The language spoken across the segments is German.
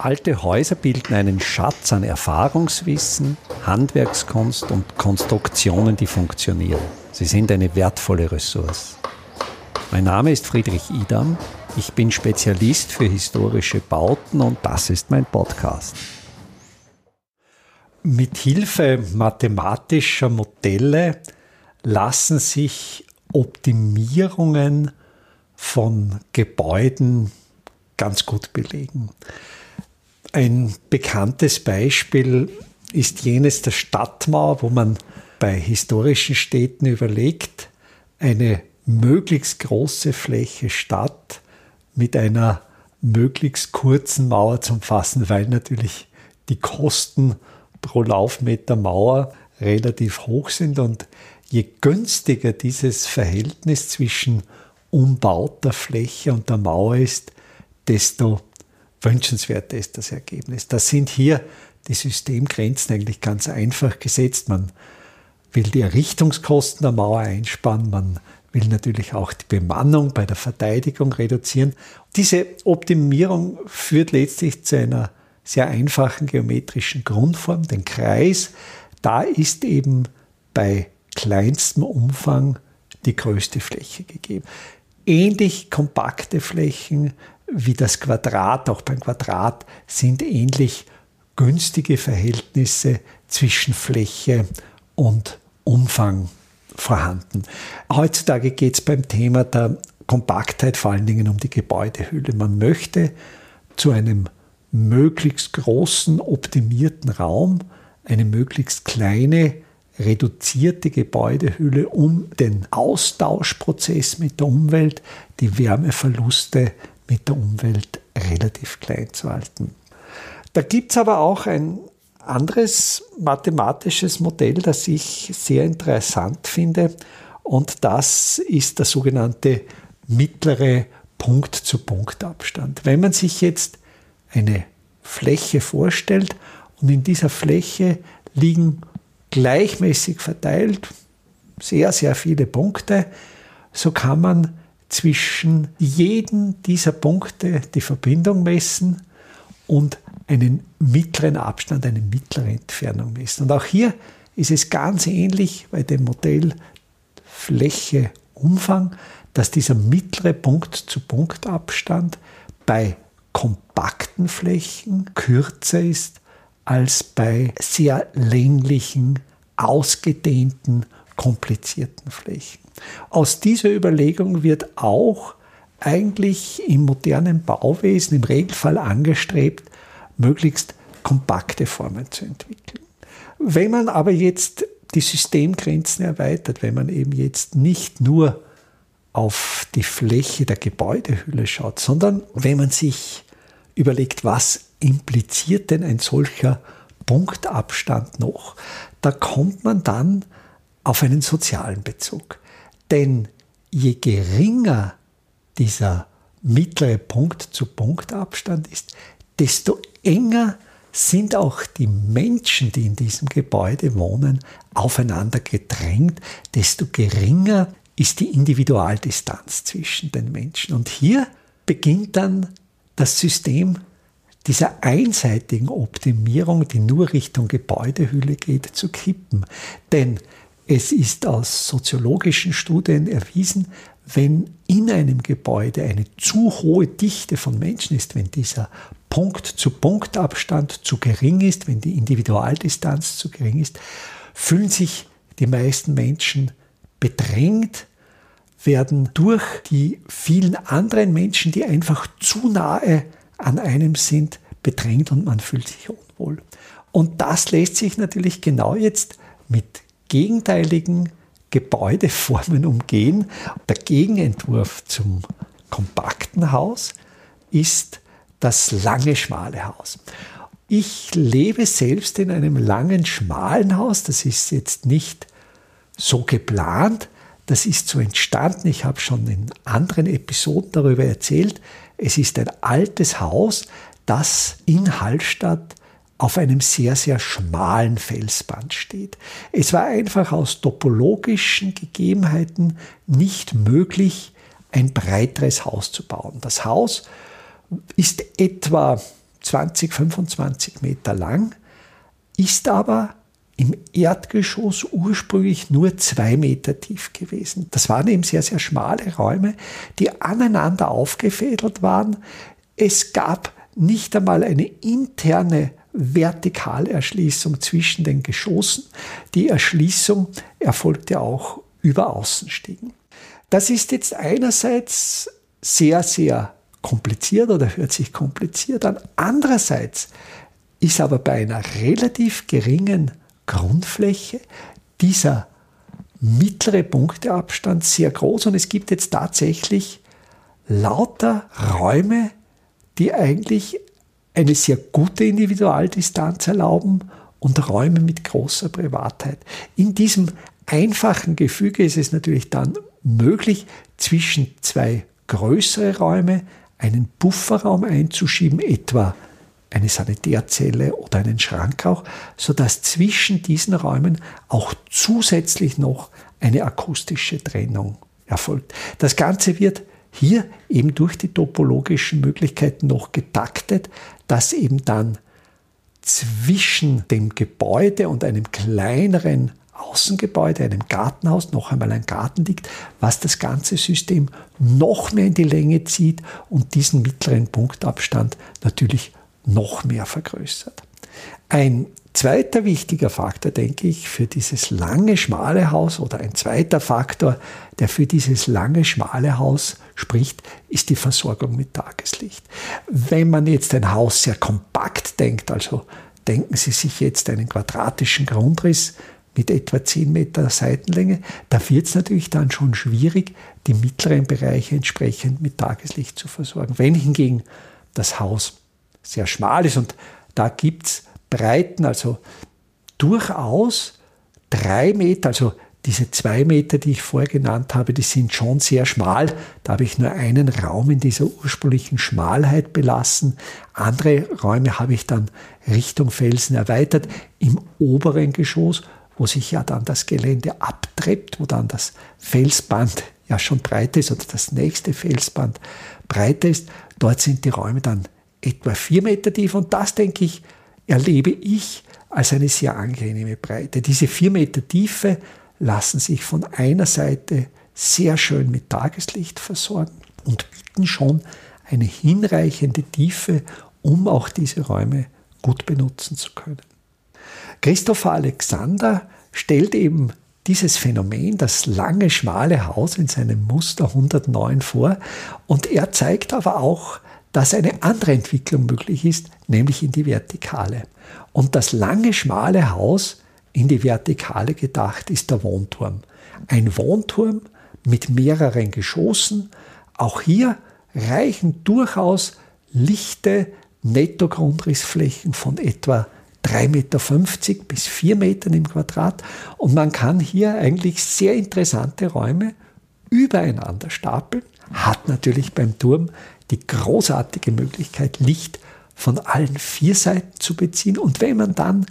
Alte Häuser bilden einen Schatz an Erfahrungswissen, Handwerkskunst und Konstruktionen, die funktionieren. Sie sind eine wertvolle Ressource. Mein Name ist Friedrich Idam. Ich bin Spezialist für historische Bauten und das ist mein Podcast. Mit Hilfe mathematischer Modelle lassen sich Optimierungen von Gebäuden ganz gut belegen. Ein bekanntes Beispiel ist jenes der Stadtmauer, wo man bei historischen Städten überlegt, eine möglichst große Fläche Stadt mit einer möglichst kurzen Mauer zu umfassen, weil natürlich die Kosten pro Laufmeter Mauer relativ hoch sind. Und je günstiger dieses Verhältnis zwischen umbauter Fläche und der Mauer ist, desto wünschenswerter ist das Ergebnis. Das sind hier die Systemgrenzen eigentlich ganz einfach gesetzt. Man will die Errichtungskosten der Mauer einsparen, man will natürlich auch die Bemannung bei der Verteidigung reduzieren. Diese Optimierung führt letztlich zu einer sehr einfachen geometrischen Grundform, den Kreis. Da ist eben bei kleinstem Umfang die größte Fläche gegeben. Ähnlich kompakte Flächen wie das Quadrat, auch beim Quadrat sind ähnlich günstige Verhältnisse zwischen Fläche und Umfang vorhanden. Heutzutage geht es beim Thema der Kompaktheit vor allen Dingen um die Gebäudehülle. Man möchte zu einem möglichst großen, optimierten Raum eine möglichst kleine, reduzierte Gebäudehülle, um den Austauschprozess mit der Umwelt, die Wärmeverluste mit der Umwelt relativ klein zu halten. Da gibt es aber auch ein anderes mathematisches Modell, das ich sehr interessant finde, und das ist der sogenannte mittlere Punkt-zu-Punkt-Abstand. Wenn man sich jetzt eine Fläche vorstellt und in dieser Fläche liegen gleichmäßig verteilt sehr, sehr viele Punkte, so kann man zwischen jedem dieser Punkte die Verbindung messen und einen mittleren Abstand, eine mittlere Entfernung messen. Und auch hier ist es ganz ähnlich bei dem Modell Fläche Umfang, dass dieser mittlere Punkt-zu-Punkt-Abstand bei kompakten Flächen kürzer ist als bei sehr länglichen, ausgedehnten, komplizierten Flächen. Aus dieser Überlegung wird auch eigentlich im modernen Bauwesen im Regelfall angestrebt, möglichst kompakte Formen zu entwickeln. Wenn man aber jetzt die Systemgrenzen erweitert, wenn man eben jetzt nicht nur auf die Fläche der Gebäudehülle schaut, sondern wenn man sich überlegt, was impliziert denn ein solcher Punktabstand noch, da kommt man dann auf einen sozialen Bezug. Denn je geringer dieser mittlere Punkt-zu-Punkt-Abstand ist, desto enger sind auch die Menschen, die in diesem Gebäude wohnen, aufeinander gedrängt, desto geringer ist die Individualdistanz zwischen den Menschen. Und hier beginnt dann das System dieser einseitigen Optimierung, die nur Richtung Gebäudehülle geht, zu kippen. Denn es ist aus soziologischen Studien erwiesen, wenn in einem Gebäude eine zu hohe Dichte von Menschen ist, wenn dieser Punkt-zu-Punkt-Abstand zu gering ist, wenn die Individualdistanz zu gering ist, fühlen sich die meisten Menschen bedrängt, werden durch die vielen anderen Menschen, die einfach zu nahe an einem sind, bedrängt und man fühlt sich unwohl. Und das lässt sich natürlich genau jetzt mit gegenteiligen Gebäudeformen umgehen. Der Gegenentwurf zum kompakten Haus ist das lange, schmale Haus. Ich lebe selbst in einem langen, schmalen Haus. Das ist jetzt nicht so geplant. Das ist so entstanden. Ich habe schon in anderen Episoden darüber erzählt. Es ist ein altes Haus, das in Hallstatt auf einem sehr, sehr schmalen Felsband steht. Es war einfach aus topologischen Gegebenheiten nicht möglich, ein breiteres Haus zu bauen. Das Haus ist etwa 20, 25 Meter lang, ist aber im Erdgeschoss ursprünglich nur zwei Meter tief gewesen. Das waren eben sehr, sehr schmale Räume, die aneinander aufgefädelt waren. Es gab nicht einmal eine interne Vertikalerschließung zwischen den Geschossen. Die Erschließung erfolgte auch über Außenstiegen. Das ist jetzt einerseits sehr, sehr kompliziert oder hört sich kompliziert an. Andererseits ist aber bei einer relativ geringen Grundfläche dieser mittlere Punkteabstand sehr groß und es gibt jetzt tatsächlich lauter Räume, die eigentlich eine sehr gute Individualdistanz erlauben und Räume mit großer Privatheit. In diesem einfachen Gefüge ist es natürlich dann möglich, zwischen zwei größere Räume einen Bufferraum einzuschieben, etwa eine Sanitärzelle oder einen Schrank auch, sodass zwischen diesen Räumen auch zusätzlich noch eine akustische Trennung erfolgt. Das Ganze wird hier eben durch die topologischen Möglichkeiten noch getaktet, dass eben dann zwischen dem Gebäude und einem kleineren Außengebäude, einem Gartenhaus, noch einmal ein Garten liegt, was das ganze System noch mehr in die Länge zieht und diesen mittleren Punktabstand natürlich noch mehr vergrößert. Ein zweiter wichtiger Faktor, denke ich, für dieses lange, schmale Haus oder ein zweiter Faktor, der für dieses lange, schmale Haus spricht, ist die Versorgung mit Tageslicht. Wenn man jetzt ein Haus sehr kompakt denkt, also denken Sie sich jetzt einen quadratischen Grundriss mit etwa 10 Meter Seitenlänge, da wird es natürlich dann schon schwierig, die mittleren Bereiche entsprechend mit Tageslicht zu versorgen. Wenn hingegen das Haus sehr schmal ist und da gibt es Breiten, also durchaus drei Meter, also diese zwei Meter, die ich vorher genannt habe, die sind schon sehr schmal. Da habe ich nur einen Raum in dieser ursprünglichen Schmalheit belassen. Andere Räume habe ich dann Richtung Felsen erweitert. Im oberen Geschoss, wo sich ja dann das Gelände abtrebt, wo dann das Felsband ja schon breit ist oder das nächste Felsband breiter ist, dort sind die Räume dann etwa vier Meter tief und das, denke ich, erlebe ich als eine sehr angenehme Breite. Diese vier Meter Tiefe lassen sich von einer Seite sehr schön mit Tageslicht versorgen und bieten schon eine hinreichende Tiefe, um auch diese Räume gut benutzen zu können. Christopher Alexander stellt eben dieses Phänomen, das lange, schmale Haus in seinem Muster 109 vor und er zeigt aber auch, dass eine andere Entwicklung möglich ist, nämlich in die Vertikale. Und das lange, schmale Haus in die Vertikale gedacht ist der Wohnturm. Ein Wohnturm mit mehreren Geschossen. Auch hier reichen durchaus lichte Nettogrundrissflächen von etwa 3,50 Meter bis 4 Metern im Quadrat. Und man kann hier eigentlich sehr interessante Räume übereinander stapeln. Hat natürlich beim Turm die großartige Möglichkeit, Licht von allen vier Seiten zu beziehen. Und wenn man dann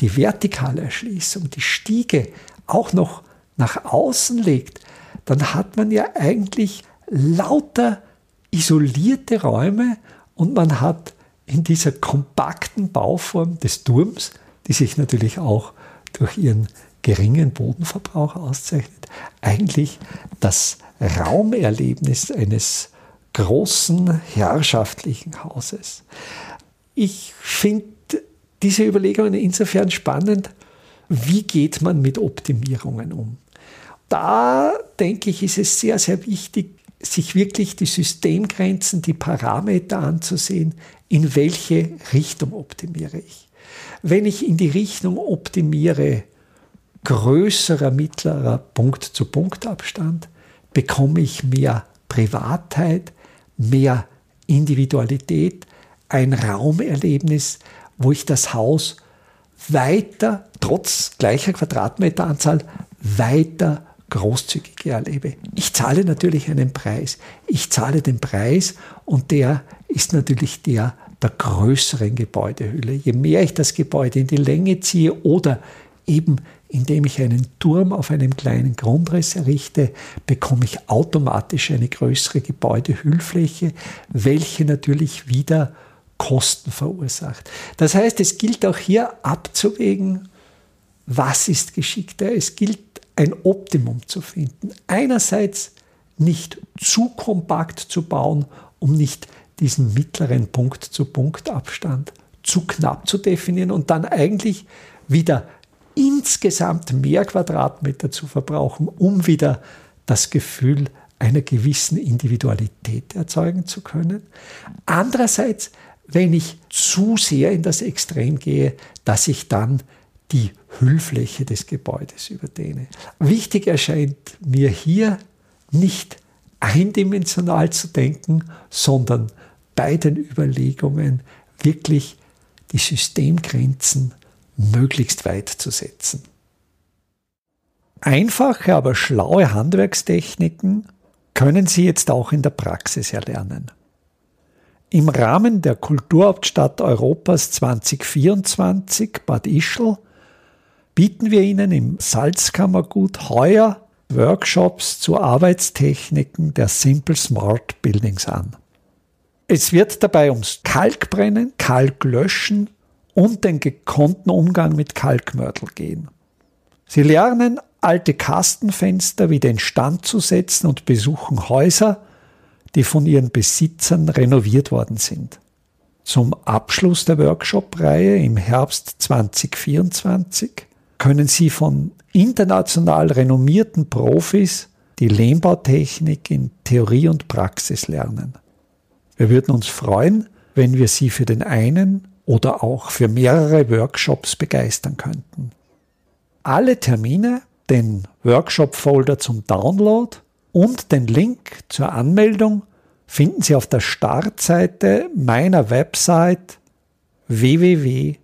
die vertikale Erschließung, die Stiege auch noch nach außen legt, dann hat man ja eigentlich lauter isolierte Räume und man hat in dieser kompakten Bauform des Turms, die sich natürlich auch durch ihren geringen Bodenverbrauch auszeichnet, eigentlich das Raumerlebnis eines großen herrschaftlichen Hauses. Ich finde diese Überlegungen insofern spannend, wie geht man mit Optimierungen um? Da denke ich, ist es sehr, sehr wichtig, sich wirklich die Systemgrenzen, die Parameter anzusehen, in welche Richtung optimiere ich. Wenn ich in die Richtung optimiere, größerer mittlerer Punkt-zu-Punkt-Abstand, bekomme ich mehr Privatheit, mehr Individualität, ein Raumerlebnis, wo ich das Haus weiter, trotz gleicher Quadratmeteranzahl, weiter großzügiger erlebe. Ich zahle natürlich einen Preis. Ich zahle den Preis und der ist natürlich der der größeren Gebäudehülle. Je mehr ich das Gebäude in die Länge ziehe oder eben indem ich einen Turm auf einem kleinen Grundriss errichte, bekomme ich automatisch eine größere Gebäudehüllfläche, welche natürlich wieder Kosten verursacht. Das heißt, es gilt auch hier abzuwägen, was ist geschickter. Es gilt ein Optimum zu finden. Einerseits nicht zu kompakt zu bauen, um nicht diesen mittleren Punkt-zu-Punkt-Abstand zu knapp zu definieren und dann eigentlich wieder insgesamt mehr Quadratmeter zu verbrauchen, um wieder das Gefühl einer gewissen Individualität erzeugen zu können. Andererseits, wenn ich zu sehr in das Extrem gehe, dass ich dann die Hüllfläche des Gebäudes überdehne. Wichtig erscheint mir hier nicht eindimensional zu denken, sondern bei den Überlegungen wirklich die Systemgrenzen möglichst weit zu setzen. Einfache, aber schlaue Handwerkstechniken können Sie jetzt auch in der Praxis erlernen. Im Rahmen der Kulturhauptstadt Europas 2024 Bad Ischl bieten wir Ihnen im Salzkammergut heuer Workshops zu Arbeitstechniken der Simple Smart Buildings an. Es wird dabei ums Kalkbrennen, Kalklöschen und den gekonnten Umgang mit Kalkmörtel gehen. Sie lernen alte Kastenfenster wieder instand zu setzen und besuchen Häuser, die von ihren Besitzern renoviert worden sind. Zum Abschluss der Workshop-Reihe im Herbst 2024 können Sie von international renommierten Profis die Lehmbautechnik in Theorie und Praxis lernen. Wir würden uns freuen, wenn wir Sie für den einen oder auch für mehrere Workshops begeistern könnten. Alle Termine, den Workshop-Folder zum Download und den Link zur Anmeldung finden Sie auf der Startseite meiner Website www.idam.at.